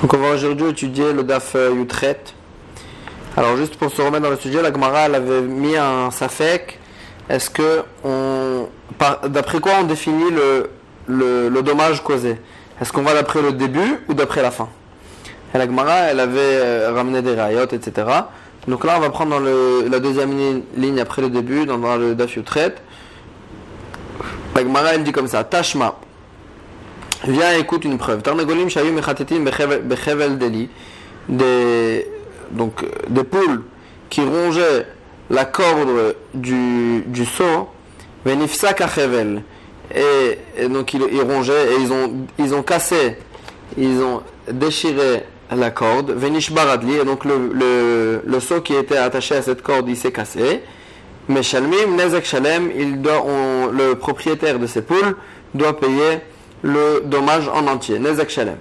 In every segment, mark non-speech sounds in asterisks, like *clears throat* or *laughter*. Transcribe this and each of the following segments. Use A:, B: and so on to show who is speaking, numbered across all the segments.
A: Donc on va aujourd'hui étudier le DAF euh, Yutret. Alors juste pour se remettre dans le sujet, la Gemara elle avait mis un safek. Est-ce que on, d'après quoi on définit le, le, dommage causé? Est-ce qu'on va d'après le début ou d'après la fin? Et La Gemara elle avait euh, ramené des rayot, etc. Donc là on va prendre dans le, la deuxième ligne, après le début, dans, le DAF Yutret. La Gemara elle dit comme ça, Tashma. Viens écoute une preuve. Tarnagolim bechevel deli. Des, donc, des poules qui rongeaient la corde du, du seau. Venifsa kachevel. Et, et donc ils, ils, rongeaient et ils ont, ils ont cassé, ils ont déchiré la corde. Venish baradli. Et donc le, le, le seau qui était attaché à cette corde, il s'est cassé. Mais Shalmim, Nezek Shalem, il doit, le propriétaire de ces poules doit payer le dommage en entier. Shalem.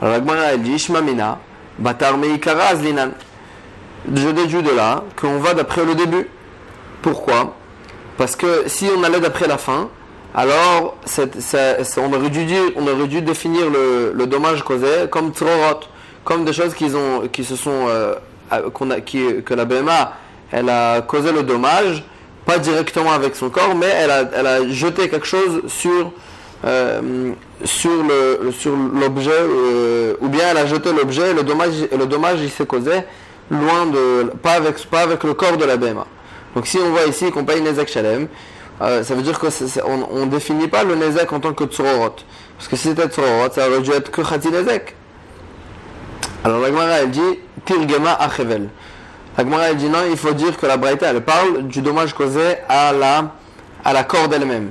A: Alors la elle Batar Meikaraz Linan. Je déduis de là qu'on va d'après le début. Pourquoi? Parce que si on allait d'après la fin, alors on, aurait dû dire, on aurait dû définir le, dommage causé comme trorot, comme des choses qui, ont, qui se sont, euh, a, qui, que la BMA elle a causé le dommage, pas directement avec son corps, mais elle a, elle a jeté quelque chose sur euh, sur l'objet euh, ou bien elle a jeté l'objet le dommage le dommage il s'est causé loin de pas avec pas avec le corps de la BMA. Donc si on voit ici qu'on paye Nezek Shalem, euh, ça veut dire qu'on ne définit pas le Nezek en tant que Tsurorot. Parce que si c'était Tsurorot, ça aurait dû être que Khati Nezek. Alors la Gemara elle dit Tirgema Achevel. La Gemara elle dit non, il faut dire que la Braïta elle parle du dommage causé à la, à la corde elle-même.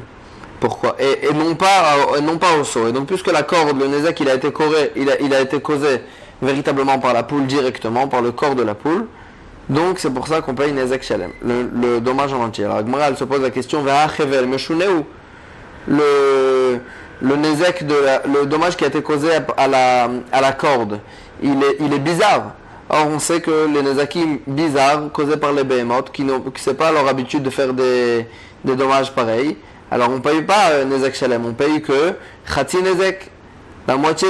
A: Pourquoi et, non pas, non pas au saut. Et donc, puisque la corde, le Nézek, il a été causé, il a, été causé véritablement par la poule directement, par le corps de la poule, donc c'est pour ça qu'on paye Nézek Shalem, le, dommage en entier. Alors, Agmara, elle se pose la question, le, le Nézek, de le dommage qui a été causé à la, à la corde, il est, il est bizarre. Or, on sait que les Nezakim bizarres causés par les behemoths, qui n'ont pas leur habitude de faire des, des dommages pareils, alors on paye pas euh, Nezek Shalem, on paye que Khatsi Nezek, la moitié.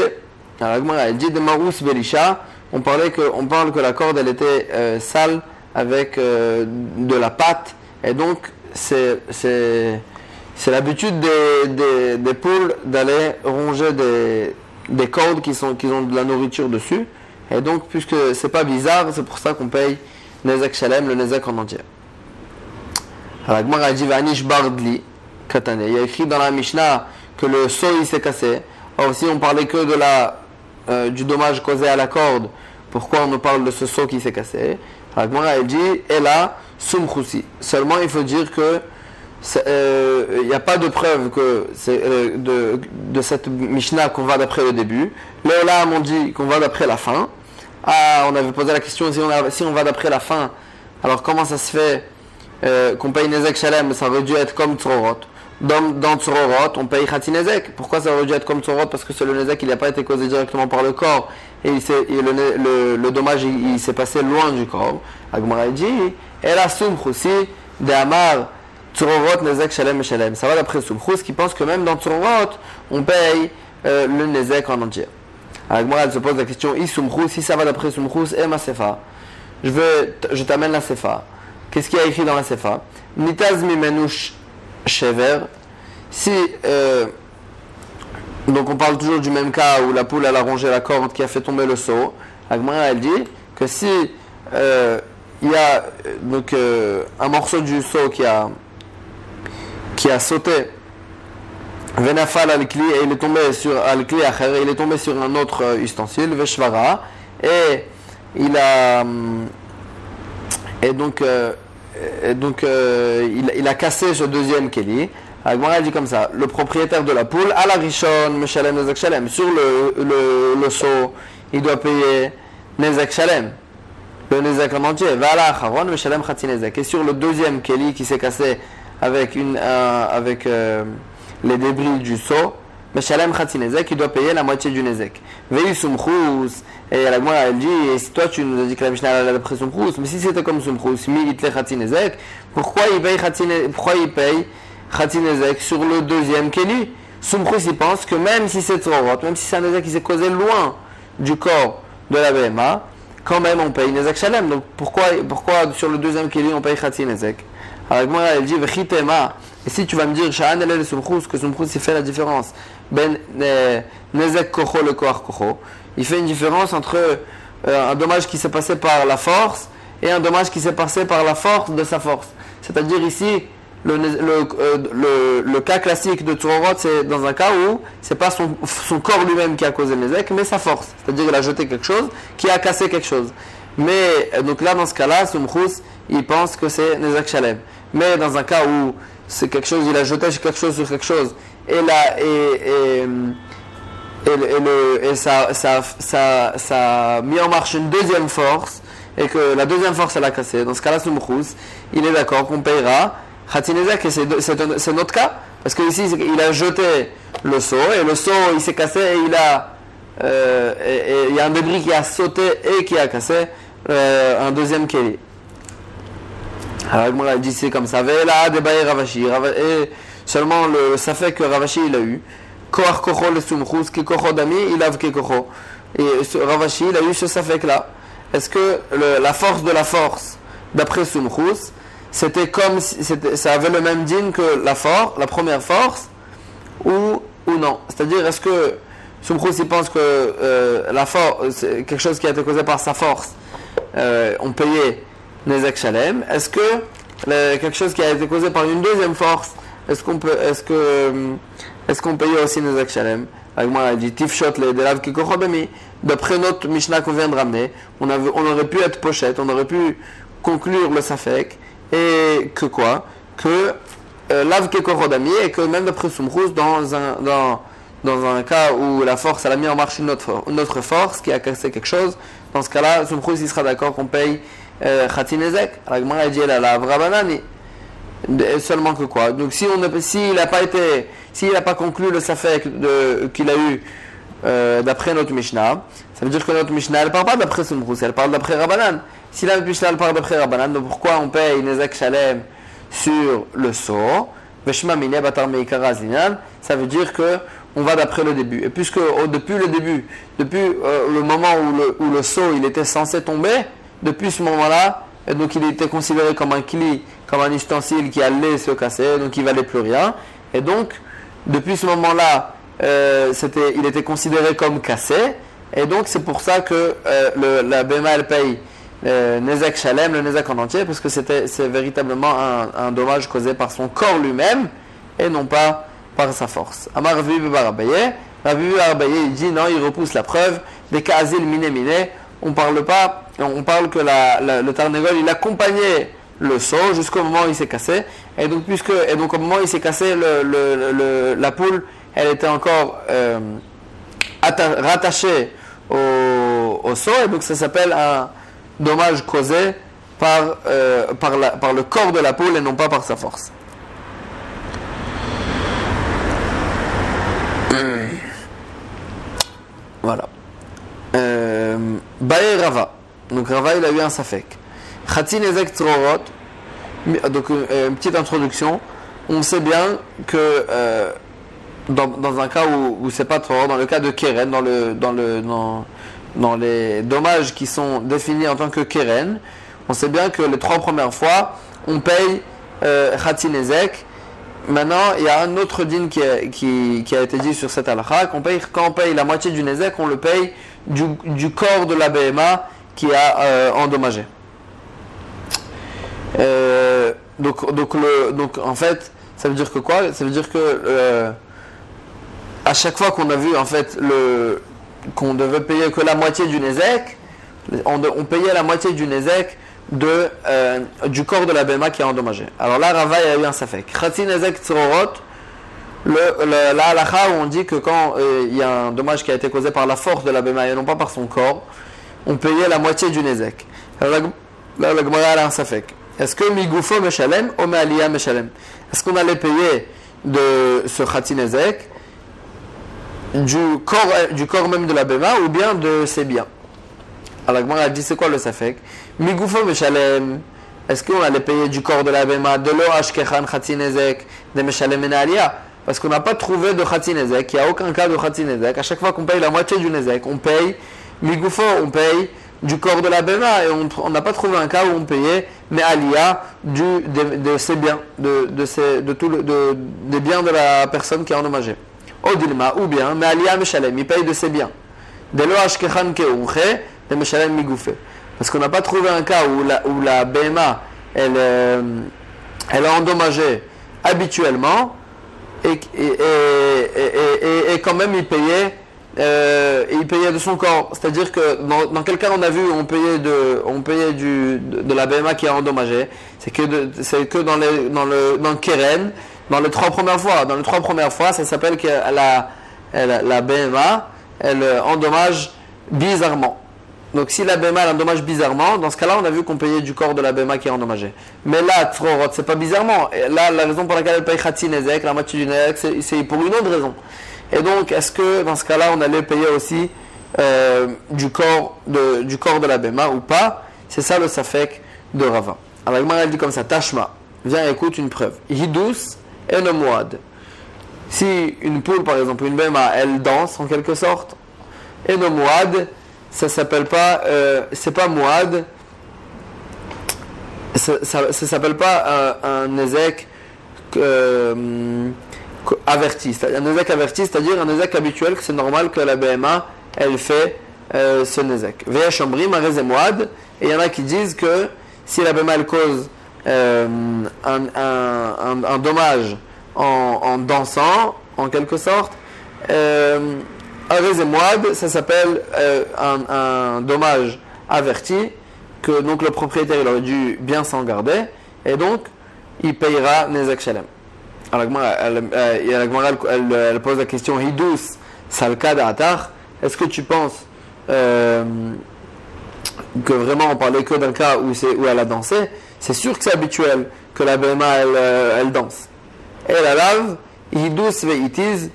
A: Alors elle dit de Marous Belisha, on, parlait que, parle que la corde elle était euh, sale avec euh, de la pâte, et donc c'est, l'habitude des, poules d'aller ronger des, des cordes qui ont de la nourriture dessus, et donc puisque c'est pas bizarre, c'est pour ça qu'on paye Nezek Shalem, le Nezek en entier. Alors elle dit Vanish Bardli, il y a écrit dans la Mishnah que le seau il s'est cassé. Or si on parlait que de la, euh, du dommage causé à la corde, pourquoi on nous parle de ce seau qui s'est cassé? Alors elle dit, et là, sumkhusi. Seulement il faut dire que euh, il n'y a pas de preuve que euh, de, cette Mishnah qu'on va d'après le début. Là, on dit qu'on va d'après la fin. Ah, on avait posé la question si on, va d'après la fin, alors comment ça se fait qu'on paye Nezek Shalem Ça aurait dû être comme Tzorot dans, dans Tzororot, on paye Khatinezek. Pourquoi ça aurait dû être comme Tzororot Parce que c'est le Nezek, il n'a pas été causé directement par le corps. Et, le, dommage, il, s'est passé loin du corps. Agmara dit, et la aussi, de Amar, Tzororot, Nezek, Shalem Shalem. Ça va d'après Sumchus qui pense que même dans Tzororot, on paye euh, le Nezek en entier. Agmara, se pose la question, Isumchus, si ça va d'après Sumchus, et ma Sefa? Je, je t'amène la Sefa. Qu'est-ce qu'il y a écrit dans la Sefa? Nitaz mimenush Chever. Si, euh, donc on parle toujours du même cas où la poule a rongé la corde qui a fait tomber le seau. Agmara elle dit que si euh, il y a donc euh, un morceau du seau qui a qui a sauté Venafal al et il est tombé sur al il est tombé sur un autre ustensile Veshvara et il a et donc et donc euh, il, a cassé ce deuxième Kelly. Agmara dit comme ça le propriétaire de la poule, à la Rishon, Meshalem Nezek Shalem, sur le, le, le seau, il doit payer Nezek Shalem, le Nezek en entier. Va la Haron, Meshalem Khatsi Nezek. Et sur le deuxième Kelly qui s'est cassé avec, une, avec euh, les débris du seau, Meshalem Khatsi Nezek, il doit payer la moitié du Nezek. Veillus Sumchous, et la Gemara, elle dit, et si toi tu nous as dit que la Mishnah elle a d'après Sumprous, mais si c'était comme Sumprous, mi itle Khatinezek, pourquoi il paye pourquoi il paye Khatinezek sur le deuxième Keli? Sumprous il pense que même si c'est Tzorot, même si c'est un Nezek qui s'est causé loin du corps de la BMA, quand même on paye Nezek Shalem. Donc pourquoi, pourquoi sur le deuxième Keli on paye Khatsi Nezek Alors moi elle dit Vechitema. Et si tu vas me dire Sha'an el Sumchus, que Sumchus il fait la différence, Ben Nezek Kocho le Koach Kocho, il fait une différence entre euh, un dommage qui s'est passé par la force et un dommage qui s'est passé par la force de sa force. C'est-à-dire ici, le, euh, cas classique de Tsurorot, c'est dans un cas où c'est pas son, corps lui-même qui a causé le Nezek, mais sa force. C'est-à-dire qu'il a jeté quelque chose qui a cassé quelque chose. Mais euh, donc là, dans ce cas-là, Sumchus, il pense que c'est Nezek Shalem. Mais dans un cas où c'est quelque chose, il a jeté quelque chose sur quelque chose, et là, et, et et, ça, ça, ça, ça, a mis en marche une deuxième force, et que la deuxième force elle a cassé. Dans ce cas-là, Soumrous, il est d'accord qu'on payera Khatinezek, et c'est notre cas, parce qu'ici il a jeté le seau, et le seau il s'est cassé, et il a, euh, et, il y a un débris qui a sauté et qui a cassé euh, un deuxième Kéli. Alors, moi, dit c'est comme ça, là, des Ravashi, et seulement le, fait que Ravashi il a eu. Koach kocho le sumchus, kocho dami, il a ke. Et Ravashi, il a eu ce safek là. Est-ce que la force de la force, d'après Sumchus, c'était comme ça avait le même din que la force, la première force, ou, ou non? C'est-à-dire, est-ce que Sumchus il pense que euh, la force, quelque chose qui a été causé par sa force, euh, on payait Nezek Shalem Est-ce que quelque chose qui a été causé par une deuxième force, est-ce qu'on peut, est-ce que est-ce qu'on paye aussi nos Shalem moi, il dit Tifshot le delav D'après notre Mishnah qu'on vient de ramener, on, avait, on aurait pu être pochette, on aurait pu conclure le Safek, et que quoi? Que euh, lav et que même d'après Sumrous, dans un, dans, dans un cas où la force elle a mis en marche une autre, une autre force qui a cassé quelque chose, dans ce cas-là, Sumrous il sera d'accord qu'on paye euh, Khatinezek. Alors, il dit la lavra banani. Seulement que quoi? Donc si on s'il n'a pas été, s'il n'a pas conclu le safek qu'il a eu euh, d'après notre Mishnah, ça veut dire que notre Mishnah elle parle pas d'après Sumrous, elle parle d'après Rabbanan. Si la Mishnah elle parle d'après Rabbanan, donc pourquoi on paye Nezek Shalem sur le saut ça veut dire que on va d'après le début. Et puisque oh, depuis le début, depuis euh, le moment où le, où le saut il était censé tomber, depuis ce moment-là, donc il était considéré comme un kli, comme un ustensile qui allait se casser, donc il valait plus rien. Et donc, depuis ce moment-là, euh, il était considéré comme cassé. Et donc, c'est pour ça que euh, la BMA, elle paye euh, Nezek Shalem, le Nezek en entier, parce que c'est véritablement un, dommage causé par son corps lui-même et non pas par sa force. Amar Ravi Barabaye, il dit non, il repousse la preuve, des cas asile miné miné, on parle pas, on parle que le Tarnegol, il accompagnait le saut jusqu'au moment où il s'est cassé. Et donc, puisque, au moment où il s'est cassé, la poule, elle était encore euh, rattachée au, au saut. Et donc, ça s'appelle un dommage causé par, euh, par le corps de la poule et non pas par sa force. Voilà. Euh, Rava. Donc Rava, il a eu un safek. Khatin ezek Donc euh, une petite introduction. On sait bien que euh, dans, dans, un cas où, où c'est pas trop, dans le cas de Keren, dans, le, dans, le, dans, dans les dommages qui sont définis en tant que Keren, on sait bien que les trois premières fois, on paye euh, Khatin. Maintenant, il y a un autre din qui a, qui a été dit sur cette halakha, qu'on paye, quand on paye la moitié du nezek, on le paye du, du corps de la BMA qui a euh, endommagé. Euh, donc, donc, le, donc, en fait, ça veut dire que quoi? Ça veut dire que euh, à chaque fois qu'on a vu en fait le qu'on devait payer que la moitié du Nezek, on, payait la moitié du Nezek de, du corps de la Bema qui a endommagé. Alors là, Rava a eu un safek. Khatsi Nezek Tzorot, la halakha où on dit que quand il y a un dommage qui a été causé par la force de la Bema et non pas par son corps, on payait la moitié du Nezek. Alors la Gemara a un safek. Est-ce que Migoufo Meshalem ou Me'aliyah Meshalem Est-ce qu'on allait payer de ce Khati Nezek du corps, du corps même de la Bema ou bien de ses biens? Alors la Gemara a dit c'est quoi le safek? Migoufo Meshalem est-ce qu'on allait payer du corps de la Bema de l'eau Ashkechan Khati Nezek de Meshalem et Parce qu'on n'a pas trouvé de Khati Nezek, il n'y a aucun cas de Khati Nezek. À chaque fois qu'on paye la moitié du Nezek, on paye Migoufo, on paye du corps de la Bema et on n'a pas trouvé un cas où on payait mais Alia du, de, de ses biens, de, de, de tout le, de, des biens de la personne qui a endommagé. Odilma, ou bien, mais Alia Meshalem, il paye de ses biens. De Ashkechan Keouche, de Meshalem. Parce qu'on n'a pas trouvé un cas où la, où la BMA, elle, euh, elle a endommagé habituellement et, et, et, et, quand même il payait, euh, il payait de son corps. C'est-à-dire que dans, quel cas on a vu on payait de, on payait du, de, la BMA qui a endommagé C'est que, c'est que dans, les, dans le dans Keren, dans les trois premières fois. Dans les trois premières fois, ça s'appelle que la, la BMA, elle endommage bizarrement. Donc si la BMA endommage bizarrement, dans ce cas-là, on a vu qu'on payait du corps de la BMA qui est endommagé. Mais là, c'est pas bizarrement. Et là, la raison pour laquelle elle paye Khatsi Nezek, la moitié du Nezek, c'est pour une autre raison. Et donc, est-ce que dans ce cas-là, on allait payer aussi euh, du, corps de, du la BMA ou pas? C'est ça le Safek de Rava. Alors, elle dit comme ça Tashma, viens, écoute une preuve. Hidous et le Si une poule, par exemple, une BMA, elle danse en quelque sorte, et le ça s'appelle pas, euh, c'est pas Mouad, ça, s'appelle pas un, un euh, averti, un Nezek averti, c'est-à-dire un Nezek habituel, que c'est normal que la BMA, elle fait euh, ce Nezek. Veya Chambri, Marez et il y en a qui disent que si la BMA, elle cause euh, un, un, un, dommage en, en, dansant, en quelque sorte, euh, ça s'appelle euh, un, dommage averti que donc le propriétaire il aurait dû bien s'en garder et donc il payera Nezek Shalem. Alors elle, pose la question Hidous est-ce que tu penses euh, que vraiment on parlait que d'un cas où, où elle a dansé C'est sûr que c'est habituel que la BMA elle, euh, elle danse. Et la lave, Hidous Veitiz,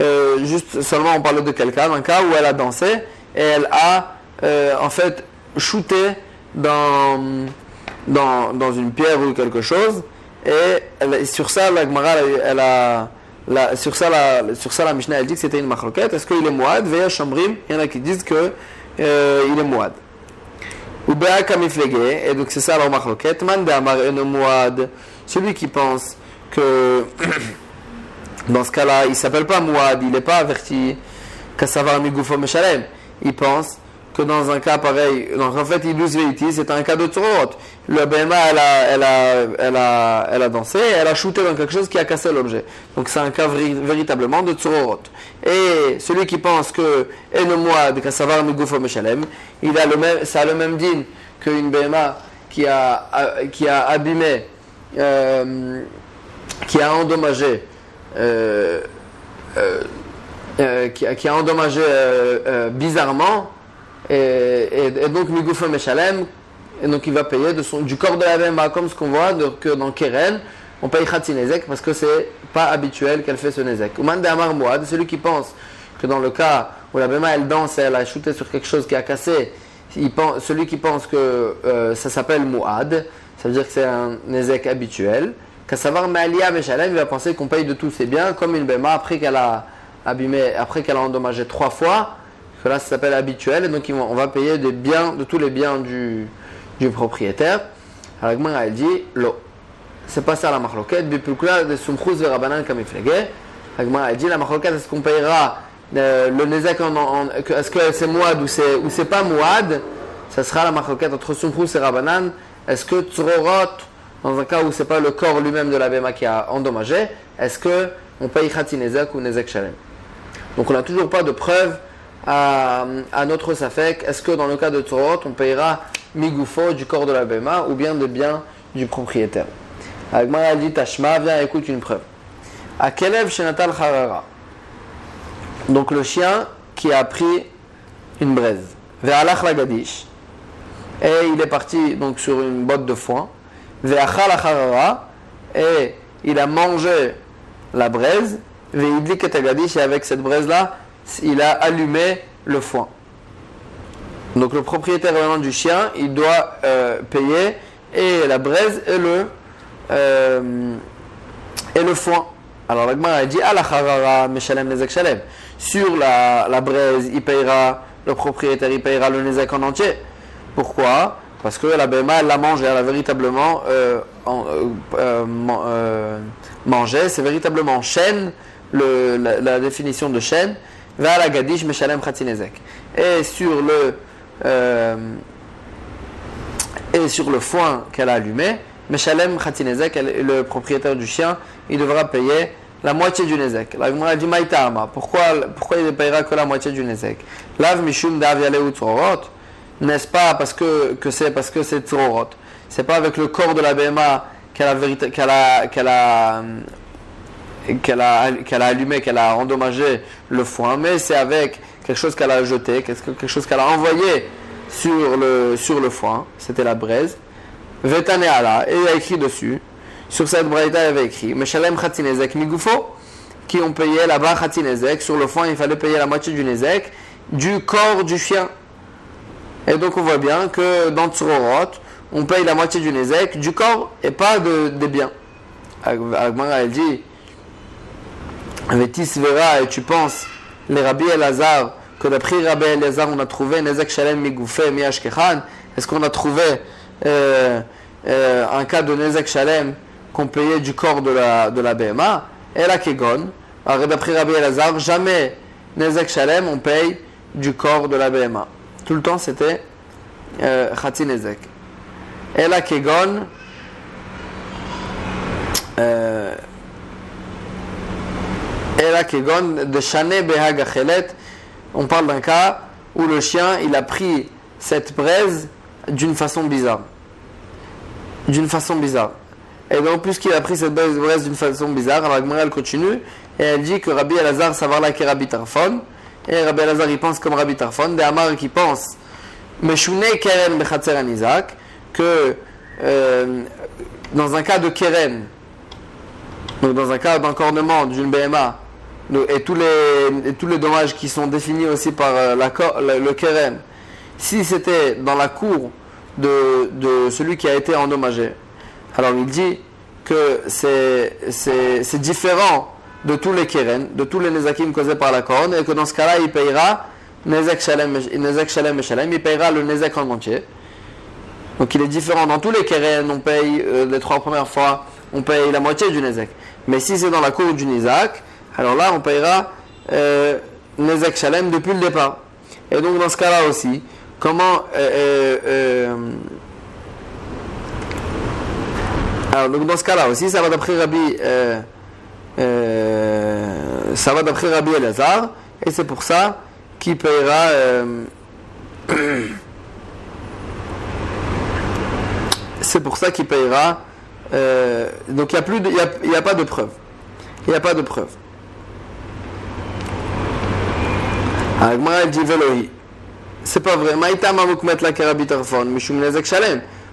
A: euh, juste seulement on parle de quelqu'un, d'un cas où elle a dansé et elle a euh, en fait shooté dans, une pierre ou quelque chose et sur ça la Gemara elle, a sur, ça, la, sur ça la Mishnah elle dit que c'était une machloquette est-ce qu'il est moad veya shambrim il y en a qui disent que euh, il est moad ou et donc c'est ça la machloquette man de amar celui qui pense que *coughs* Dans ce cas-là, il s'appelle pas Mouad, il n'est pas averti qu'à Migoufo Meshalem. Il pense que dans un cas pareil, donc en fait, il Veiti, c'est un cas de Tzorot. Le BMA, elle a, elle, a, elle, a, elle a dansé, elle a shooté dans quelque chose qui a cassé l'objet. Donc c'est un cas véritablement de Tzorot. Et celui qui pense que Eno Mouad, Kassavar Migoufo Meshalem, il a le même, ça a le même din qu'une BMA qui a, qui a abîmé, euh, qui a endommagé euh, euh, euh, qui, qui, a endommagé bizarrement, et, donc Migoufo Meshalem, et donc il va payer du corps de la BMA, comme ce qu'on voit que dans Keren, on paye Khatsinezek parce que c'est pas habituel qu'elle fait ce Nezek. Ouman de Amar Mouad, celui qui pense que dans le cas où la BMA elle danse et elle a shooté sur quelque chose qui a cassé, il pense, celui qui pense que ça s'appelle Mouad, ça veut dire que c'est un Nezek habituel. Qu'à savoir, Malia Meshalem, il va penser qu'on paye de tous ses biens, comme une Bema, après qu'elle a abîmé, après qu'elle a endommagé trois fois, que là ça s'appelle habituel, et donc on va payer des biens, de tous les biens du, du propriétaire. Alors, elle dit, l'eau. C'est pas ça la marloquette, bipukla de sumchus verabanan kamiflege. Elle dit, la marloquette, est-ce qu'on payera euh, le nezek en, est-ce que c'est mouad ou c'est, ou c'est pas mouad? Ça sera la marloquette entre sumchus et rabanan. Est-ce que tzrorot, dans un cas où ce n'est pas le corps lui-même de la BMA qui a endommagé, est-ce qu'on paye Khatinezek ou Nezek Shalem? Donc on n'a toujours pas de preuve à, notre Safek. Est-ce que dans le cas de Torot, on payera Migoufo du corps de la BMA ou bien des biens du propriétaire? Agmara dit Tashma, viens écoute une preuve. À Kelev Shenatal Harara? Donc le chien qui a pris une braise. Vers Lagadish. Et il est parti donc sur une botte de foin et il a mangé la braise, et avec cette braise-là, il a allumé le foin. Donc le propriétaire vraiment du chien, il doit euh, payer et la braise et le, euh, et le foin. Alors la a dit Sur la, la braise, il payera le propriétaire il payera le Nezek en entier. Pourquoi? Parce que la BMA, elle l'a mangé, elle a véritablement euh, mangé, c'est véritablement chaîne, la, définition de chaîne, Et sur le et sur le foin qu'elle a allumé, Meshalem Khatinezek, le propriétaire du chien, il devra payer la moitié du Nezek. La a dit Maïtama. Pourquoi, pourquoi il ne payera que la moitié du Nezek Lav Mishum ou N'est-ce pas parce que, que c'est parce que c'est C'est pas avec le corps de la BMA qu'elle a, qu'elle a, qu'elle a, qu'elle a, qu'elle a allumé, qu'elle a endommagé le foin, mais c'est avec quelque chose qu'elle a jeté, quelque chose qu'elle a envoyé sur le, sur le foin, c'était la braise. Vetane Allah, et il a écrit dessus sur cette braïta, il avait écrit Meshalem Khatinezek Migufo, qui ont payé là-bas Khatinezek. Sur le fond, il fallait payer la moitié du Nezek du corps du chien. Et donc, on voit bien que dans Tsurorot, on paye la moitié du Nezek du corps et pas de, des biens. Agmara, elle dit Vera, et tu penses, les Rabbi Elazar, que d'après Rabbi Elazar, on a trouvé Nezek Shalem Migufé Miashkechan. Est-ce qu'on a trouvé euh, euh, un cas de Nezek Shalem qu'on payait du corps de la, de la BMA, et la Kegon. D'après Rabbi Elazar, jamais Nezek Shalem, on paye du corps de la BMA. Tout le temps, c'était euh, Khati Nezek et la Kegon de Shane Behagachelet, on parle d'un cas où le chien, a pris cette braise d'une façon bizarre. D'une façon bizarre. Et donc, puisqu'il a pris cette braise d'une façon bizarre, alors Agmara elle continue et elle dit que Rabbi Elazar savoir là qu'est Rabbi Tarfon. Et Rabbi Elazar il pense comme Rabbi Tarfon. Des Amar qui pense Meshune Keren Bechatzer Isaac que euh, dans un cas de Keren, donc dans un cas d'encornement d'une BMA, et tous, les, tous les dommages qui sont définis aussi par euh, le, le si c'était dans la cour de, de celui qui a été endommagé, alors il dit que c'est différent de tous les keren, de tous les nezakim causés par la corne, et que dans ce cas-là, il payera nezek shalem, shalem et shalem, il payera le nezek en entier. Donc il est différent. Dans tous les keren, on paye euh, les trois premières fois, on paye la moitié du nezek. Mais si c'est dans la cour du nizak, alors là, on payera euh, nezek depuis le départ. Et donc dans ce cas-là aussi, comment euh, euh, alors, donc dans ce cas-là aussi, ça va d'après Rabbi, euh, euh, ça va d'après Rabbi Elazar, et c'est pour ça qu'il payera. Euh, c'est pour ça qu'il payera. donc il n'y a, plus a, pas de preuve. Il n'y a pas de preuve. Agmara dit Velohi. C'est pas vrai.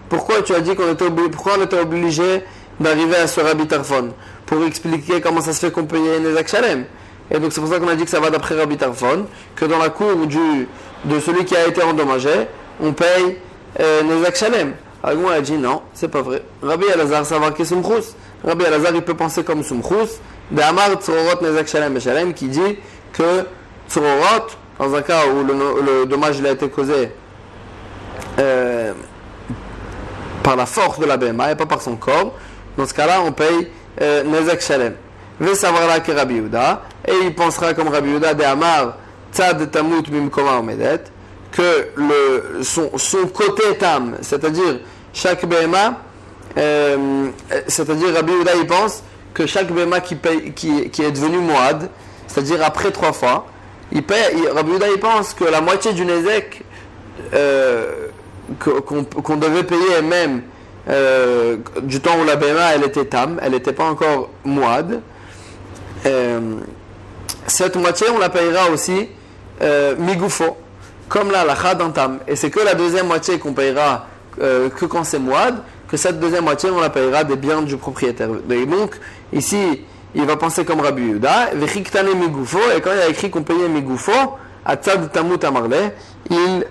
A: Pourquoi tu as dit qu'on était obligé, pourquoi était obligé d'arriver à ce Rabbi Tarfon Pour expliquer comment ça se fait qu'on payait Nezak Shalem. Et donc c'est pour ça qu'on a dit que ça va d'après Rabbi Tarfon, que dans la cour de celui qui a été endommagé, on paye euh, Nezak Shalem. Alors a dit non, c'est pas vrai. Rabbi Elazar, ça va que Sumchus. Rabbi Elazar, il peut penser comme Sumchus. Amar Tzorot Nezak Shalem Shalem, qui dit que Tzorot, dans un cas où le, dommage il a été causé, euh, par la force de la BMA et pas par son corps, dans ce cas-là, on paye euh, Nezek Shalem. Ve savoir que Rabbi Yuda, et il pensera comme Rabbi Yuda de Amar, Tzad Tamut Mimkoma Omedet, que le, son, son côté tam, c'est-à-dire chaque BMA, euh, c'est-à-dire Rabbi Yuda, il pense que chaque BMA qui, paye, qui, qui est devenu Moad, c'est-à-dire après trois fois, il Rabbi pense que la moitié du Nezek, euh, qu'on devait payer même euh, du temps où la BMA elle était tam, elle n'était pas encore moide. Euh, cette moitié, on la payera aussi migoufo, comme la lacha tam. Et c'est que la deuxième moitié qu'on payera que quand c'est moide, que cette deuxième moitié, on la payera des biens du propriétaire. Donc, ici, il va penser comme Rabbi Yuda, migoufo, et quand il a écrit qu'on payait migoufo, à tzad tamut amarle, il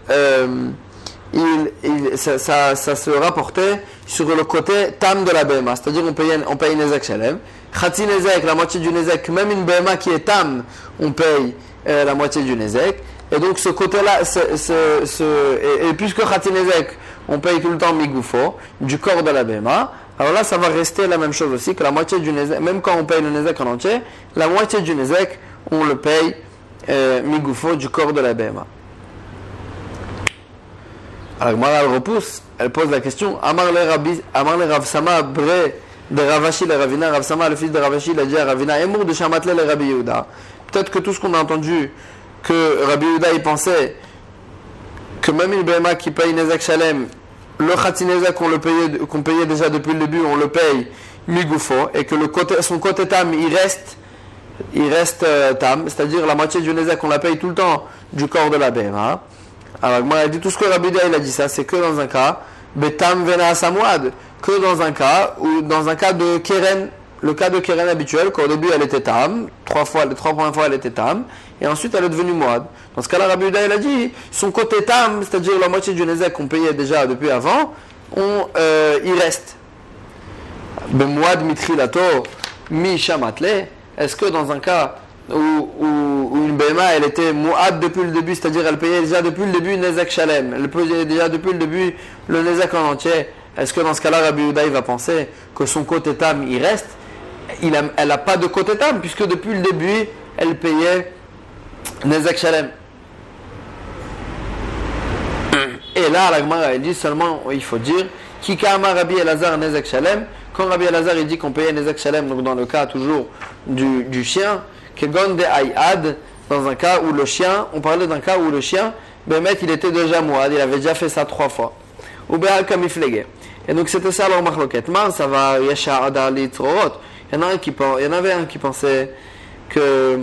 A: il, ça, ça, ça, se rapportait sur le côté tam de la BMA, c'est-à-dire on paye, on paye Nezek Shalem. Khati Nezek, la moitié du Nezek, même une BMA qui est tam, on paye euh, la moitié du Nezek. Et donc ce côté-là, ce, ce, ce- et, puisque Khatinezek, on paye tout le temps Migoufo, du corps de la Bema, alors là ça va rester la même chose aussi, que la moitié du Nezek, même quand on paye le Nezek en entier, la moitié du Nezek, on le paye euh, Migoufo du corps de la Bema. Alors Mara elle repousse, elle pose la question Amar le Rabbi, Amar le Rav Sama Bre de Ravashi le Ravina, Rav Sama le fils de Ravashi, il a dit à Ravina Emour de Shamatle le Rabbi Yehuda. Peut-être que tout ce qu'on a entendu, que Rabbi Yehuda il pensait que même une BMA qui paye Nezek Shalem, le Khatinezek qu'on payait, qu'on payait déjà depuis le début, on le paye Migoufo, et que le côté, son côté tam il reste il reste euh, tam, c'est-à-dire la moitié du Nezek, on la paye tout le temps du corps de la BMA. Alors, moi, elle dit tout ce que Rabbi Yehuda, il a dit ça, c'est que dans un cas, Betam Vena Samouad, que dans un cas, ou dans un cas de Keren, le cas de Keren habituel, qu'au début elle était tam, trois fois, les trois premières fois elle était tam, et ensuite elle est devenue Moad. Dans ce cas-là, Rabbi Yehuda, il a dit, son côté tam, c'est-à-dire la moitié du Nezek qu'on payait déjà depuis avant, on, euh, il reste. Bemouad Mitrilato, Mi Shamatle, est-ce que dans un cas où, où- une BMA elle était Mouad depuis le début, c'est-à-dire elle payait déjà depuis le début Nezek Shalem, elle payait déjà depuis le début le Nezek en entier, est-ce que dans ce cas-là Rabbi Yehuda il va penser que son côté tam il reste? Il a- Elle n'a pas de côté tam puisque depuis le début elle payait Nezek Shalem. Et là, la Gemara, elle dit seulement, il faut dire, Kikama Rabbi Elazar Nezek Shalem. Quand Rabbi Elazar il dit qu'on payait Nezek Shalem, donc dans le cas toujours du, du chien, Kegon de Ayad, dans un cas où le chien, on parlait d'un cas où le chien, Bemet, il était déjà Mouad, il avait déjà fait ça trois fois. Ou Kamiflege. Et donc c'était ça leur marloquette. Mar, ça va, Yasha Adar Litrot. Il y en a un qui avait un qui pensait que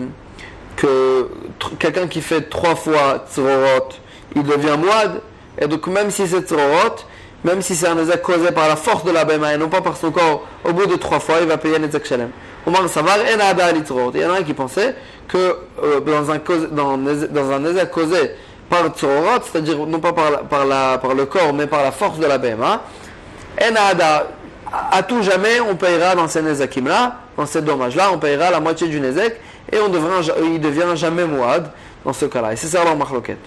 A: quelqu'un qui fait trois fois tzorot, il devient moide. Et donc même si c'est tzorot, même si c'est un ezek causé par la force de la bema et non pas par son corps, au bout de trois fois, il va payer un ezek shalem. Omar Savar tzorot. Il y en a un qui pensait que euh, dans un cause- causé par tzorot, c'est-à-dire non pas par, le corps, mais par la force de la bema, en ada, à tout jamais, on payera dans ces nezakim-là, dans ces dommages-là, on payera la moitié du nezek et on devra, il devient jamais mouad dans ce cas-là. Et c'est ça leur marloquette.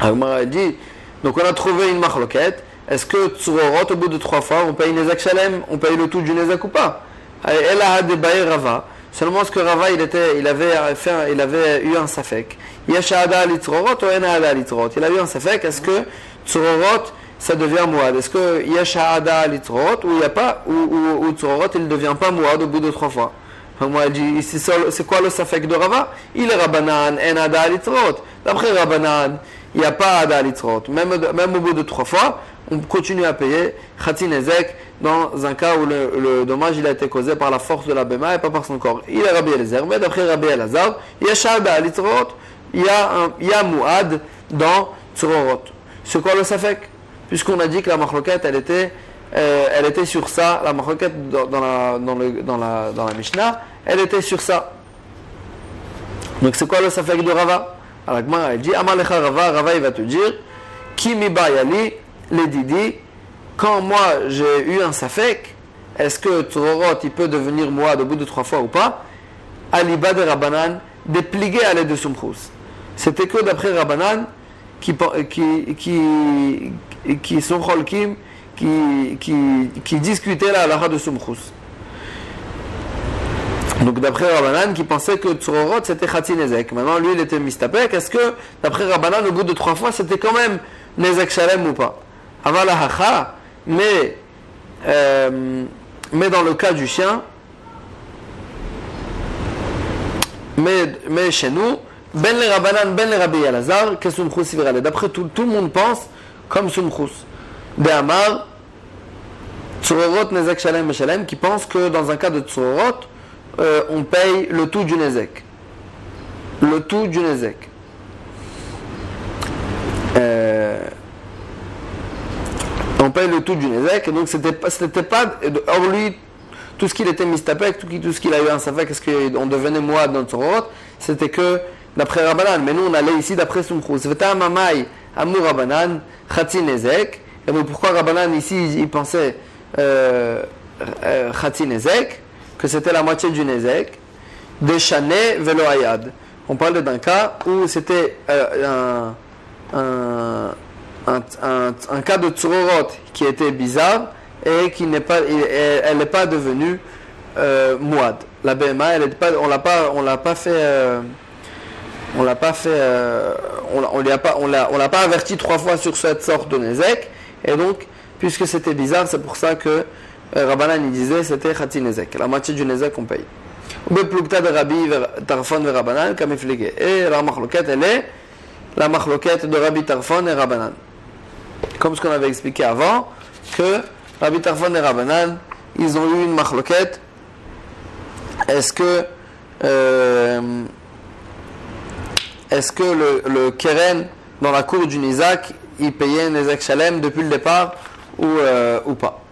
A: Agmara dit, donc on a trouvé une marloquette. Est-ce que Tsurorot, au bout de trois fois, on paye nezek shalem, on paye le tout du nezek ou pas? Elle a débaillé Rava. Seulement ce que Rava, il, était, il, avait fait, un- il avait eu un safek? Il a eu un safek. Est-ce que Tsurorot, ça devient mouad Est-ce que Yashada litrorot ou il n'y a pas, ou, ou, ou Tsurorot, il ne devient pas mouad au bout de trois fois? Moi, elle dit, c'est quoi le safek de Rava? Il est Rabbanan, en ada alitrot. D'après Rabbanan, il n'y a pas ada alitrot. Même, même au bout de trois fois, on continue à payer Khatin Ezek dans un cas où le, dommage il a été causé par la force de la Bema et pas par son corps. Il est Rabbi Eliezer, mais d'après Rabbi Elazar, il y a Shada alitrot, il y a, un, il y a Mouad dans Tzororot. C'est quoi le safek? Puisqu'on a dit que la marloquette, elle était euh, elle était sur ça, la marroquette dans, la, dans, le, dans, la, dans la Mishnah, elle était sur ça. Donc c'est quoi le safek de Rava? Alors Gemara, elle dit Amalecha Rava, Rava il va te dire Kimi Bayali, les Didi, quand moi j'ai eu un safek, est-ce que Tzororot il peut devenir moi au bout de trois fois ou pas? Aliba de Rabbanan, dépligué à l'aide de Sumchus. C'était que d'après Rabbanan qui, qui, qui, qui sont Cholkim, qui, qui, qui discutaient la halakha de Sumchus. Donc d'après Rabbanan qui pensait que Tzororot c'était Khatinezek. Maintenant lui il était mistapek. Est-ce que d'après Rabbanan au bout de trois fois c'était quand même Nezek Shalem ou pas? Avala hacha, mais, euh, mais dans le cas du chien, mais, mais chez nous, ben le Rabbanan, ben le Rabbi Yalazar, Virale. D'après tout, tout le monde pense comme Sumchus. De Amar, Tzororot Nezek Shalem Shalem, qui pense que dans un cas de Tzororot, euh, on paye le tout du Nezek. Le tout du Nezek. Euh, on paye le tout du Nezek, et donc c'était pas, c'était pas, or lui, tout ce qu'il était mistapek, tout, tout ce qu'il a eu un safek, est-ce qu'on devenait moi dans Tzororot, c'était que d'après Rabbanan, mais nous on allait ici d'après Sumchus. Veta Mamai, Amur Rabbanan, Khatsi Nezek, et pourquoi Rabbanan ici il pensait euh, Nezek, que c'était la moitié du Nezek, Deshane Velo Ayad. On parlait d'un cas où c'était euh, un, cas de tsurorot qui était bizarre et qui n'est pas, elle n'est pas devenue euh, mouad. La BMA, on l'a l'a pas fait, euh, on l'a pas fait, euh, on, l'a, pas averti trois fois sur cette sorte de nezek. Et donc, puisque c'était bizarre, c'est pour ça que euh, Rabbanan il disait c'était khati nezek. La moitié du nezek on paye. et la machloket elle est la machloket de Rabbi Tarfon et Rabbanan. Comme ce qu'on avait expliqué avant, que Rabbi Tarfon et Rabbanan, ils ont eu une machloket. Est-ce que euh, est-ce que le, keren dans la cour du Nizak, il payait Nizak Shalem depuis le départ ou, euh, ou pas?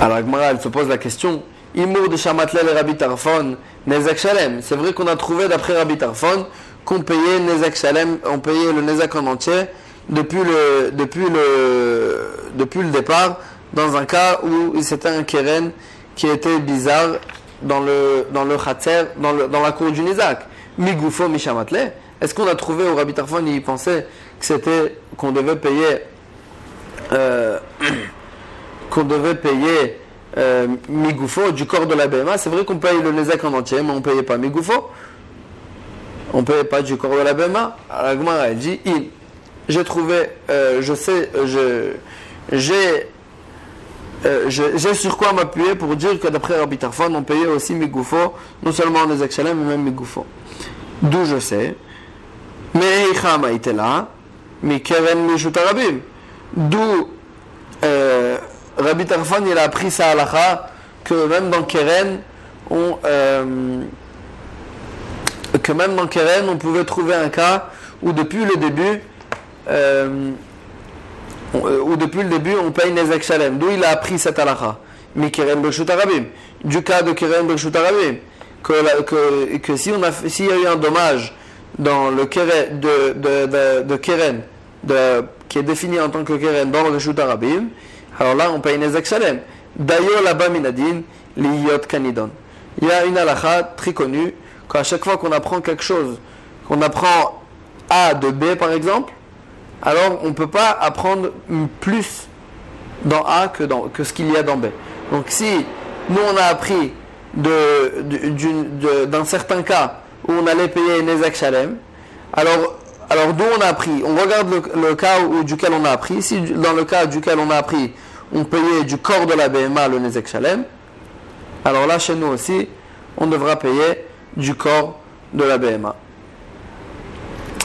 A: Alors Agmara, elle se pose la question Imour de Shamatlel et Rabbi Tarfon, Nezak Shalem. C'est vrai qu'on a trouvé d'après Rabbi Tarfon qu'on payait Nezak Shalem, on payait le Nezak en entier depuis le, depuis le, depuis le départ, dans un cas où c'était un keren qui était bizarre dans le, dans le dans, le, dans la cour du Nezak. Migoufo, Mishamatle. Est-ce qu'on a trouvé au Rabbi Tarfon, il pensait que c'était, qu'on devait payer, euh, *clears throat* qu'on devait payer euh, Migoufo du corps de la BMA. C'est vrai qu'on paye le Nezek en entier, mais on ne payait pas Migoufo. On ne payait pas du corps de la BMA. Alors la dit il. J'ai trouvé, euh, je sais, je, j'ai, euh, j'ai sur quoi m'appuyer pour dire que d'après Rabbi Tarfon, on payait aussi Migoufo, non seulement les Shalem, mais même Migoufo. D'où je sais. Mais Ichama était là, mais Keren Arabim. D'où euh, Rabbi Tarfon il a appris ça à que même dans Keren, euh, que même dans Keren, on pouvait trouver un cas où depuis le début, euh, où depuis le début, on paye Nezek Shalem. D'où il a appris cette halakha. Keren Bershut. Du cas de Keren Bershut Arabim. Que, que, que si on a, s'il y a eu un dommage dans le Keren, de, de, de, Keren, qui est défini en tant que Keren dans le Bershut Arabim, alors là, on paye Nezek Shalem. D'ailleurs, là-bas, Minadin, l'Iyot Kanidon. Il y a une halakha très connue qu'à chaque fois qu'on apprend quelque chose, qu'on apprend A de B par exemple, alors on ne peut pas apprendre plus dans A que, que ce qu'il y a dans B. Donc si nous on a appris d'un certain cas où on allait payer Nezek Shalem, alors, alors d'où on a appris? On regarde le, cas duquel on a appris. Si dans le cas duquel on a appris on payait du corps de la BMA le Nezek Shalem, alors là, chez nous aussi, on devra payer du corps de la BMA.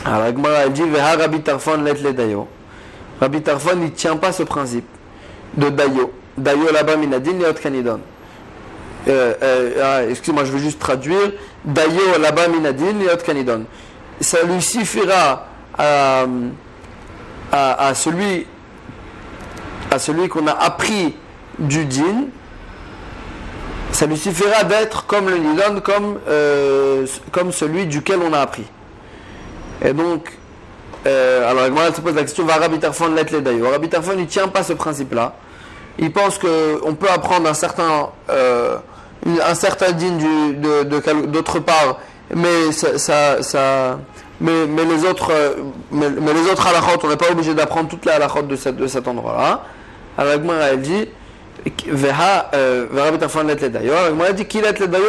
A: Alors, Agmara, elle dit Rabbi Tarfon let le Dayo. Rabbi Tarfon, ne tient pas ce principe de Dayo. Dayo là-bas, minadin, yot kanidon. Euh, euh, ah, excuse-moi, je vais juste traduire. Dayo là-bas, minadin, yot kanidon. Ça lui suffira à, à, à celui à celui qu'on a appris du din, ça lui suffira d'être comme le nidon, comme, euh, comme celui duquel on a appris. Et donc, euh, alors moi se pose la question, va Rabbi Tarfon l'être d'ailleurs. Rabbi Tarfon ne tient pas ce principe-là. Il pense qu'on peut apprendre un certain, euh, un certain din d'autre part, mais ça, ça, mais, les autres, mais, les autres on n'est pas obligé d'apprendre toute la halachot de, de cet endroit-là. Alors Agmara elle dit Veha euh, let dayo. Agmara dit est le dayo.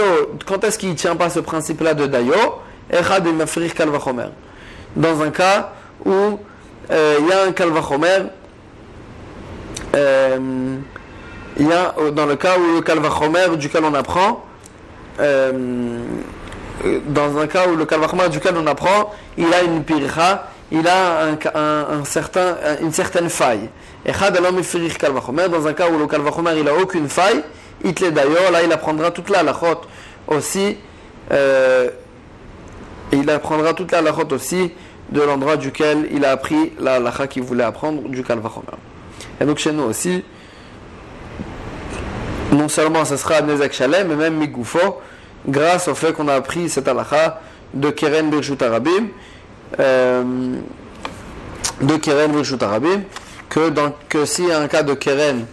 A: Quand est-ce qu'il ne tient pas ce principe-là de dayo Echad mafrir kalvachomer. Dans un cas où euh, il y a un kalvachomer, euh, a dans le cas où le kalvachomer duquel on apprend, euh, dans un cas où le kalvachomer duquel on apprend, il a une pircha, il a un, un certain, une certaine faille. Dans un cas où le Kalvachomer il n'a aucune faille, il d'ailleurs, là il apprendra toute la lachot aussi, euh, il apprendra toute la aussi de l'endroit duquel il a appris la lacha qu'il voulait apprendre du Kalvachomer. Et donc chez nous aussi, non seulement ce sera Nezek Shalem, mais même Migoufo, grâce au fait qu'on a appris cette halakha de Keren Birshut Arabim, euh, de Keren Birshut Arabim, que, s'il y a un cas de Keren,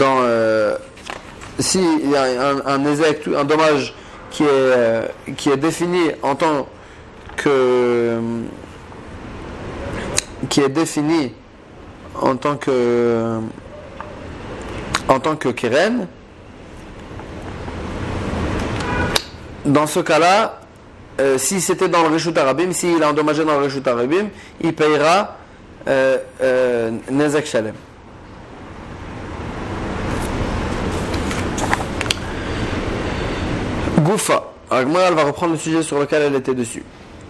A: euh, s'il y a un, un, un dommage qui est, euh, qui est défini en tant que qui est défini en tant que en tant que keren, dans ce cas-là, euh, si c'était dans le Rishut Arabim, s'il a endommagé dans le Rishut Arabim, il payera euh, euh, Nezek Shalem. Goufa. Alors, elle va reprendre le sujet sur lequel elle était dessus.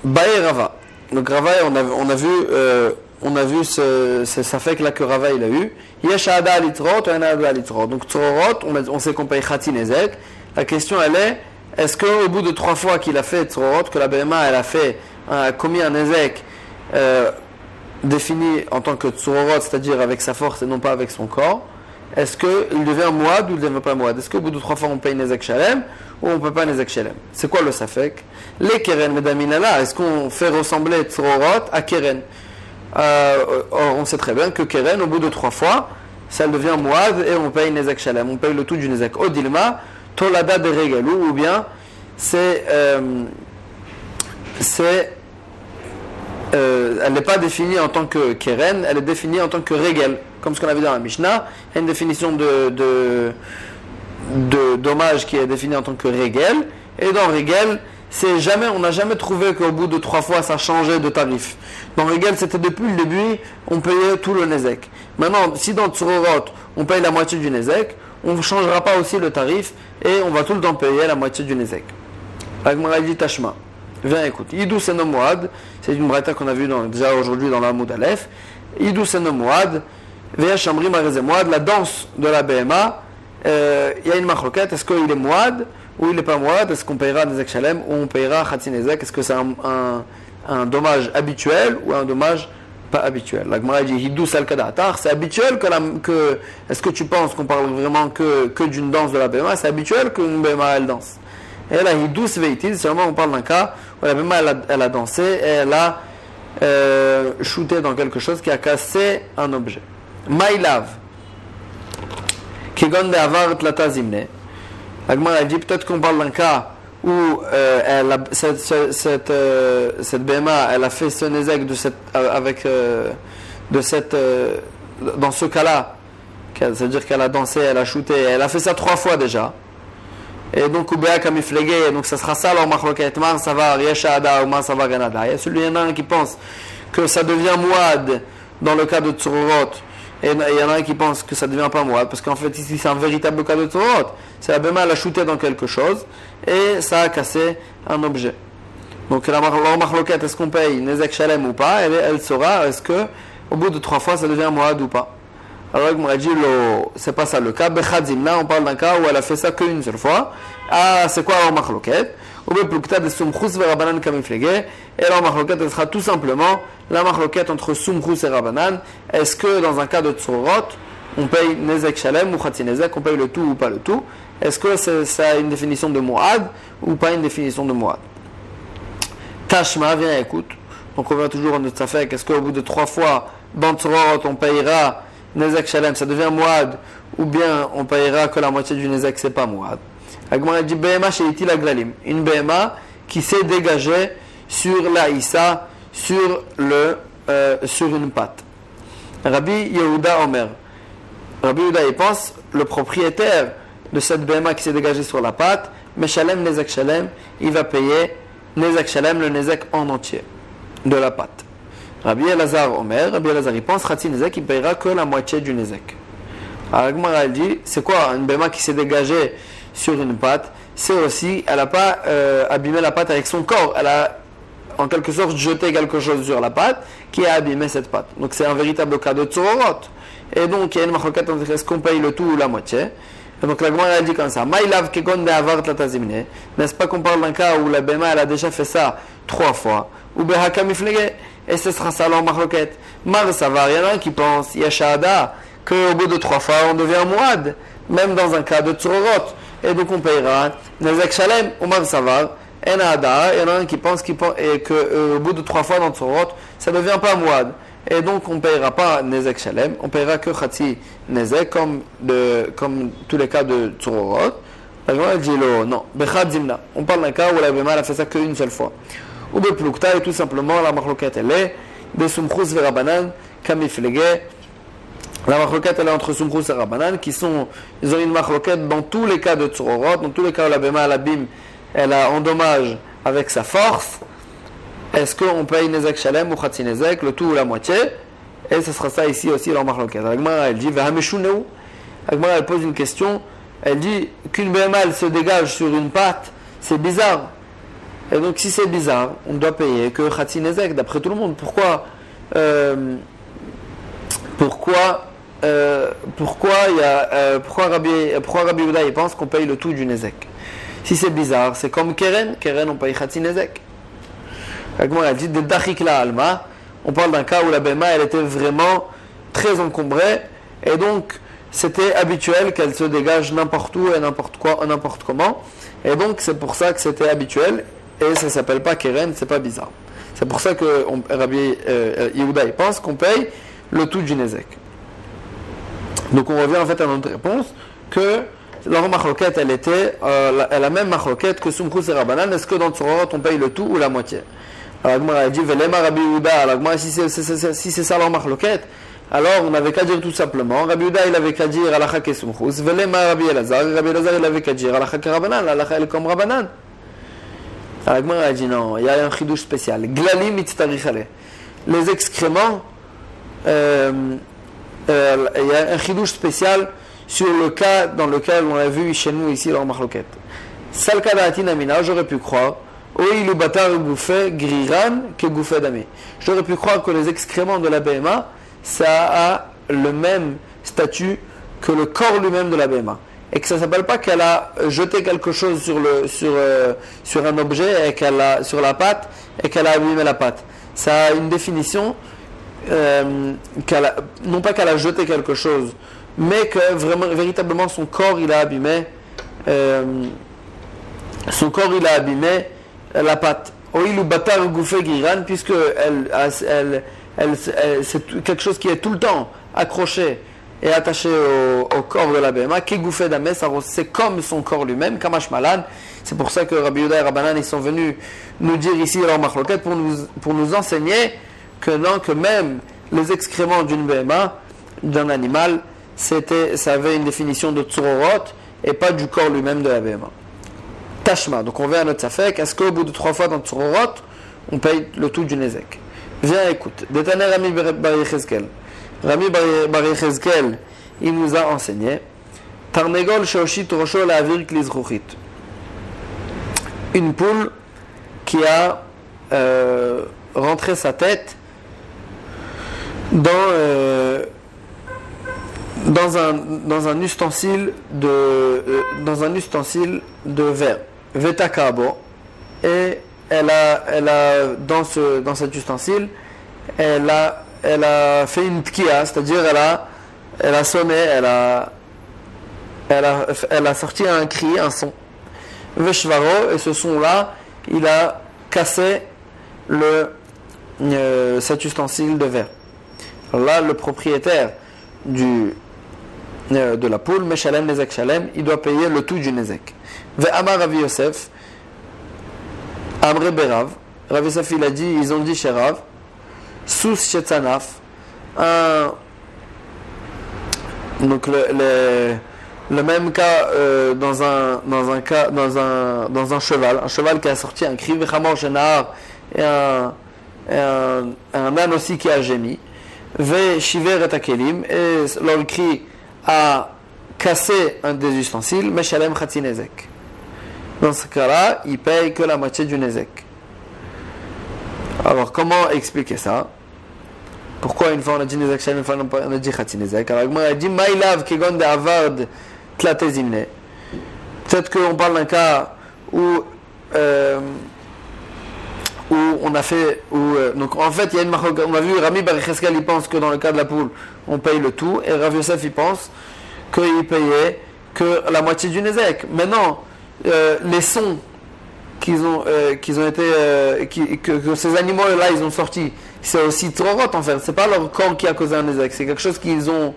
A: Bae Rava. Donc Rava, on a, vu, euh, on a vu ce, ce, ça fait que là que Rava il a eu. Yeshada alitrot, alitrot. Donc Tzorot, on, on sait qu'on paye Khati Nezek. La question elle est, est-ce qu'au bout de trois fois qu'il a fait Tzorot, que la BMA elle a fait, a commis un Nezek euh, défini en tant que Tzorot, c'est-à-dire avec sa force et non pas avec son corps, est-ce qu'il devient Moad ou il ne devient pas Moad Est-ce qu'au bout de trois fois on paye Nezek Shalem ou on ne peut pas Nezek Shalem? C'est quoi le Safek? Les Keren Medaminala, est-ce qu'on fait ressembler Tzorot à Keren? Euh, On sait très bien que Keren, au bout de trois fois, ça devient Moad et on paye Nezek Shalem. On paye le tout du Nezek. Odilma, Tolada de Regalou, ou bien c'est. Euh, c'est euh, elle n'est pas définie en tant que keren, elle est définie en tant que régel, comme ce qu'on a vu dans la Mishnah. Il y a une définition de, de, dommage qui est définie en tant que régel. Et dans régel, jamais, on n'a jamais trouvé qu'au bout de trois fois ça changeait de tarif. Dans régel, c'était depuis le début, on payait tout le nezek. Maintenant, si dans Tsurorot, on paye la moitié du nezek, on ne changera pas aussi le tarif et on va tout le temps payer la moitié du nezek. Agmara dit Tashma. Viens, écoute. Idou Senomouad, c'est une braïta qu'on a vue déjà aujourd'hui dans la Moud Aleph. Idou Senomouad, la danse de la BMA. Euh, il y a une marloquette, est-ce qu'il est Mouad ou il n'est pas Mouad Est-ce qu'on payera des Shalem ou on payera Khatinezek Est-ce que c'est un, dommage habituel ou un dommage pas habituel? La Gemara dit Hidou Salkadatar, c'est habituel que, la, que Est-ce que tu penses qu'on parle vraiment que, que d'une danse de la BMA C'est habituel qu'une BMA elle danse. Et là, Hidou Sveitil, seulement on parle d'un cas la même elle a, elle a dansé et elle a euh, shooté dans quelque chose qui a cassé un objet. Kegon de Avar Tlatazimne. Agmar dit peut-être qu'on parle d'un cas où euh, elle a, cette, cette, euh, cette, BMA, elle a fait ce nezek de cette, avec, de cette, dans ce cas-là, c'est-à-dire qu'elle a dansé, elle a shooté, elle a fait ça trois fois déjà. Et donc, donc ça sera ça, alors machloket, mar savar, yeshada ou mar savar ganada. Il y a un qui pense que ça devient mouad dans le cas de tsurot, et il y en a qui pense que ça ne devient pas mouad, parce qu'en fait, ici, c'est un véritable cas de tsurot. C'est la bema, elle a shooté dans quelque chose, et ça a cassé un objet. Donc, la machloket, est-ce qu'on paye Nezek Shalem ou pas? Elle, elle saura, est-ce que au bout de trois fois, ça devient mouad ou pas? Alors il m'a dit, c'est pas ça le cas. Bechadzim, là on parle d'un cas où elle a fait ça qu'une seule fois. Ah, c'est quoi alors machloket Alors machloket, elle sera tout simplement la machloket entre sumchus et rabanan. Est-ce que dans un cas de tsurot, on paye nezek shalem ou nezek, on paye le tout ou pas le tout? Est-ce que ça a une définition de muad ou pas une définition de muad Tashma, viens écoute. Donc on va toujours en notre affaire. Est-ce qu'au bout de trois fois, dans on payera Nezek Shalem, ça devient Mouad, ou bien on payera que la moitié du Nezek, c'est pas Mouad. Agmara dit Bema la Glalim, une Bema qui s'est dégagée sur la Issa, sur, euh, une patte. Rabbi Yehuda Omer. Rabbi Yehuda, il pense, le propriétaire de cette Bema qui s'est dégagée sur la patte, Meshalem Nezek Shalem, il va payer Nezek Shalem, le Nezek en entier de la patte. Rabbi Elazar Omer, Rabbi Elazar il pense Khatsi Nezek, il paiera que la moitié du Nezek. Alors dit, c'est quoi une béma qui s'est dégagée sur une patte C'est aussi, elle n'a pas euh, abîmé la patte avec son corps, elle a en quelque sorte jeté quelque chose sur la patte qui a abîmé cette patte. Donc c'est un véritable cas de tsorot. Et donc il y a une marquette est-ce qu'on paye le tout ou la moitié et donc la Gemara dit comme ça, N'est-ce pas qu'on parle d'un cas où la béma elle a déjà fait ça trois fois Ou et ce sera ça leur marloquette. Mar Savar, il y en a un qui pense, Yashada, qu'au bout de trois fois on devient Mouad, même dans un cas de Tsurorot. Et donc on payera Nezek Shalem ou Mar Savar. Enada, il y en a un qui pense qu'au que euh, bout de trois fois dans Tsurorot, ça ne devient pas Mouad. Et donc on ne payera pas Nezek Shalem, on payera que Khatsi Nezek, comme, de, comme tous les cas de Tsurorot. La Gemara dit non. Bechad zimna. On parle d'un cas où la Bema a fait ça qu'une seule fois. Ou Beplukta et tout simplement la marloquette elle est Besumchus verabanan kamiflege. La marloquette elle est entre Sumchus et Rabanan qui sont, ils ont une marloquette dans tous les cas de Tsurorot, dans tous les cas où la Bema l'abîme, elle a endommage avec sa force. Est-ce qu'on paye Nezek Shalem ou Khatsi Nezek, le tout ou la moitié? Et ce sera ça ici aussi dans marloquette. Agmara elle dit Vahameshuneu. Agmara elle pose une question elle dit qu'une BMA se dégage sur une patte, c'est bizarre. Et donc si c'est bizarre, on doit payer que Khatsinezek, d'après tout le monde. Pourquoi euh, Pourquoi euh, pourquoi, il y a, euh, pourquoi, Rabbi, pourquoi il pense qu'on paye le tout du Nezek Si c'est bizarre, c'est comme Keren. Keren, on paye Khatsinezek. Elle dit de Alma. On parle d'un cas où la BMA elle était vraiment très encombrée. Et donc, c'était habituel qu'elle se dégage n'importe où et n'importe quoi, n'importe comment. Et donc c'est pour ça que c'était habituel et ça s'appelle pas Keren, c'est pas bizarre. C'est pour ça que Rabbi euh, Yehuda pense qu'on paye le tout du Nezek. Donc on revient en fait à notre réponse que leur marloquette elle était euh, la, la, même marloquette que Sumchus et Rabbanan. Est-ce que dans Tsorot on paye le tout ou la moitié? Alors a dit Velema Rabbi Yehuda. Si c'est si ça leur marloquette, alors, on n'avait qu'à dire tout simplement, Rabbi Uda, il avait qu'à dire Alacha Kesumchus, Velema Rabbi Elazar, Rabbi Elazar, il avait qu'à dire Alacha Kerabanan, Alacha El comme Rabanan. Alors, a dit non, il y a un chidouche spécial. Glalim mitztarichale. Les excréments, euh, euh, il y a un chidouche spécial sur le cas dans lequel on a vu chez nous ici dans Marloquette. Salkadatin Amina, j'aurais pu croire, Oilu Batar Gouffé, Griran, que Gouffé Damé. J'aurais pu croire que les excréments de la BMA, ça a le même statut que le corps lui-même de la BMA. Et que ça ne s'appelle pas qu'elle a jeté quelque chose sur, le, sur, euh, sur un objet, et qu'elle a, sur la pâte, et qu'elle a abîmé la pâte. Ça a une définition, euh, non pas qu'elle a jeté quelque chose, mais que véritablement son corps il a abîmé, euh, son corps il a abîmé la pâte. Oil ou batar gouffé puisque elle, elle c'est quelque chose qui est tout le temps accroché et attaché au, corps de la BMA, qui gouffé d'amé, c'est comme son corps lui-même, Kamash malade. C'est pour ça que Rabbi Yuda et Rabbanan ils sont venus nous dire ici leur marloquette pour nous, pour nous enseigner que non, que même les excréments d'une BMA, d'un animal, c'était, ça avait une définition de tsurorot et pas du corps lui-même de la BMA. Tashma, donc on vient à notre safek, est-ce qu'au bout de trois fois dans tsurorot, on paye le tout du nezek Viens, écoute. Détané Rami Bar Yechezkel. Rami Bar Yechezkel, il nous a enseigné Tarnegol Shoshit Rosho la Une poule qui a euh, rentré sa tête dans, euh, dans, un, dans un ustensile de euh, dans un ustensile de verre. Vetakabo. Et elle a, elle a dans, ce, dans cet ustensile, elle a, elle a fait une tkia, c'est-à-dire elle a, elle a sonné, elle a, elle a, elle a sorti un cri, un son. Veshvaro, et ce son-là, il a cassé le, euh, cet ustensile de verre. Là, le propriétaire du, euh, de la poule, Meshalem Nezek Shalem, il doit payer le tout du Nezek. Ve Ravi Yosef, Amre Berav, Rav Yosef il a dit, ils ont dit chez Rav, Sous Shetzanaf. Donc le, le, même cas euh, dans, un, dans un dans un, dans un cheval, un cheval qui a sorti un cri, et un, et un, un âne aussi qui a gémi, et leur cri a cassé un des ustensiles, Meshalem Khatzinezek. Dans ce cas-là, il paye que la moitié du Nezek. Alors, comment expliquer ça? Pourquoi une fois on a dit Nezek une fois on a dit Khati Nezek Alors, il a dit Maïlav Kegon de Avad Tlatezimne. Peut-être qu'on parle d'un cas où. Euh, où on a fait. Où, euh, donc en fait, il y a une On a vu Rami Baricheskel, il pense que dans le cas de la poule, on paye le tout. Et Rav Yosef, il pense qu'il payait que la moitié du Nezek. Maintenant, euh, les sons qu'ils ont, euh, qu'ils ont été, euh, que, ces animaux-là, ils ont sorti, c'est aussi trop rot en fait. C'est pas leur corps qui a causé un échec, c'est quelque chose qu'ils ont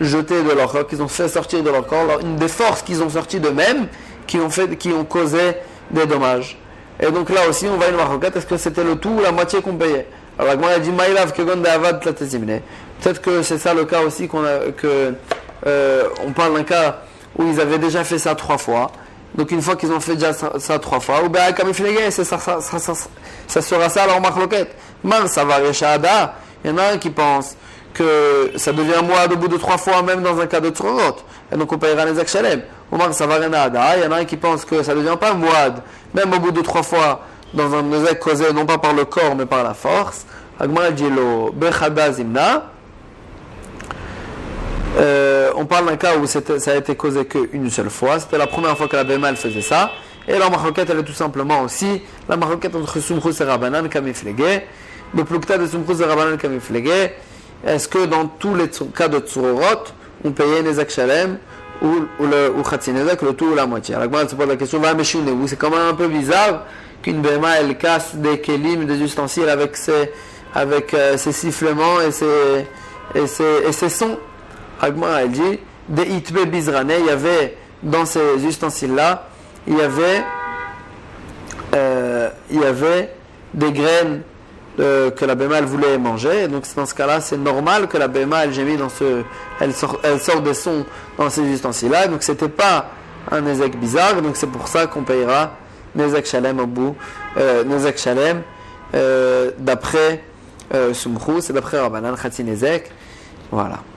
A: jeté de leur corps, qu'ils ont fait sortir de leur corps, une des forces qu'ils ont sorti d'eux-mêmes, qui ont, fait, qui ont causé des dommages. Et donc là aussi, on va une maroquette, est-ce que c'était le tout ou la moitié qu'on payait Alors, moi, dit Maïlav Peut-être que c'est ça le cas aussi qu'on a, que euh, on parle d'un cas où ils avaient déjà fait ça trois fois. Donc une fois qu'ils ont fait déjà ça, trois fois, ou bien comme il ça, ça, sera ça leur marloquette. Mal, ça va. Il y en a un qui pense que ça devient moi au bout de trois fois, même dans un cas de Tzorot. Et donc on payera les Akshalem. Omar, ça va Ada. Il y en a un qui pense que ça ne devient pas Mouad, même au bout de trois fois, dans un Nezek causé non pas par le corps, mais par la force. Agmar dit lo Bechada Zimna. Euh, on parle d'un cas où ça a été causé qu'une seule fois. C'était la première fois que la BMA faisait ça. Et la maroquette, elle est tout simplement aussi la maroquette entre Sumchus et Rabanan Kamiflege. Le plukta de Sumchus et Rabanan Kamiflege. Est-ce que dans tous les cas de Tsurorot, on payait Nezak Shalem ou, le ou Nezak, le tout ou la moitié Alors, se pose la question, c'est quand même un peu bizarre qu'une BMA elle casse des kelim, des ustensiles avec ses, avec, euh, ses sifflements et ses, et ses, et ses sons. Agma elle dit, des itbe bizrane, il y avait dans ces ustensiles-là, il y avait, euh, il y avait des graines euh, que la béma elle voulait manger. Donc dans ce cas-là, c'est normal que la béma elle gémit dans ce, elle sort, elle sort des sons dans ces ustensiles-là. Donc c'était pas un nezek bizarre. Donc c'est pour ça qu'on payera nezek shalem au bout, euh, nezek shalem euh, d'après euh, Sumchus et d'après Rabbanan Khatsi Nezek. Voilà.